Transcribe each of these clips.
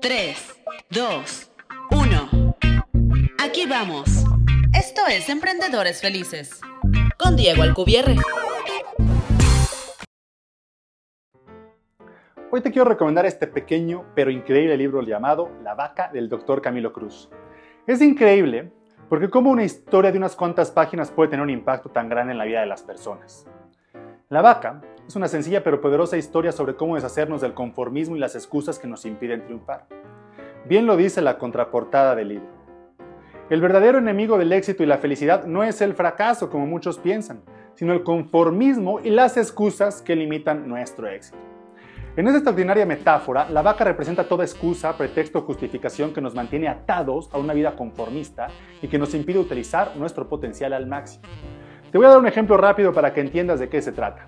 3, 2, 1. Aquí vamos. Esto es Emprendedores Felices. Con Diego Alcubierre. Hoy te quiero recomendar este pequeño pero increíble libro llamado La vaca del Dr. Camilo Cruz. Es increíble porque como una historia de unas cuantas páginas puede tener un impacto tan grande en la vida de las personas. La vaca es una sencilla pero poderosa historia sobre cómo deshacernos del conformismo y las excusas que nos impiden triunfar. Bien lo dice la contraportada del libro. El verdadero enemigo del éxito y la felicidad no es el fracaso, como muchos piensan, sino el conformismo y las excusas que limitan nuestro éxito. En esta extraordinaria metáfora, la vaca representa toda excusa, pretexto o justificación que nos mantiene atados a una vida conformista y que nos impide utilizar nuestro potencial al máximo. Te voy a dar un ejemplo rápido para que entiendas de qué se trata.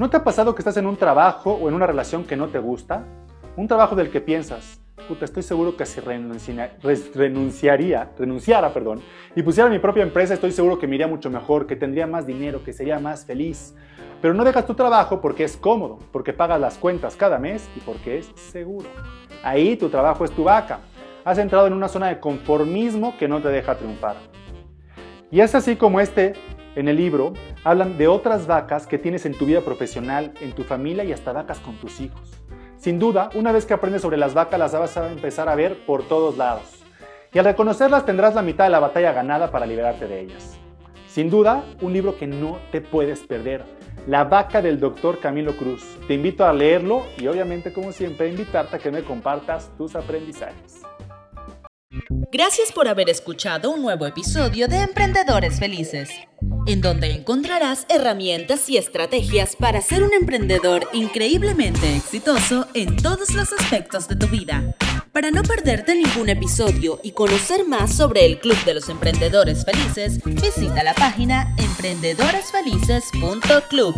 ¿No te ha pasado que estás en un trabajo o en una relación que no te gusta? Un trabajo del que piensas, puta, estoy seguro que si renunciaría, renunciara, perdón, y pusiera mi propia empresa, estoy seguro que me iría mucho mejor, que tendría más dinero, que sería más feliz. Pero no dejas tu trabajo porque es cómodo, porque pagas las cuentas cada mes y porque es seguro. Ahí tu trabajo es tu vaca. Has entrado en una zona de conformismo que no te deja triunfar. Y es así como este en el libro hablan de otras vacas que tienes en tu vida profesional, en tu familia y hasta vacas con tus hijos. Sin duda, una vez que aprendes sobre las vacas, las vas a empezar a ver por todos lados. Y al reconocerlas tendrás la mitad de la batalla ganada para liberarte de ellas. Sin duda, un libro que no te puedes perder. La vaca del doctor Camilo Cruz. Te invito a leerlo y obviamente, como siempre, invitarte a que me compartas tus aprendizajes. Gracias por haber escuchado un nuevo episodio de Emprendedores Felices en donde encontrarás herramientas y estrategias para ser un emprendedor increíblemente exitoso en todos los aspectos de tu vida. Para no perderte ningún episodio y conocer más sobre el Club de los Emprendedores Felices, visita la página emprendedoresfelices.club.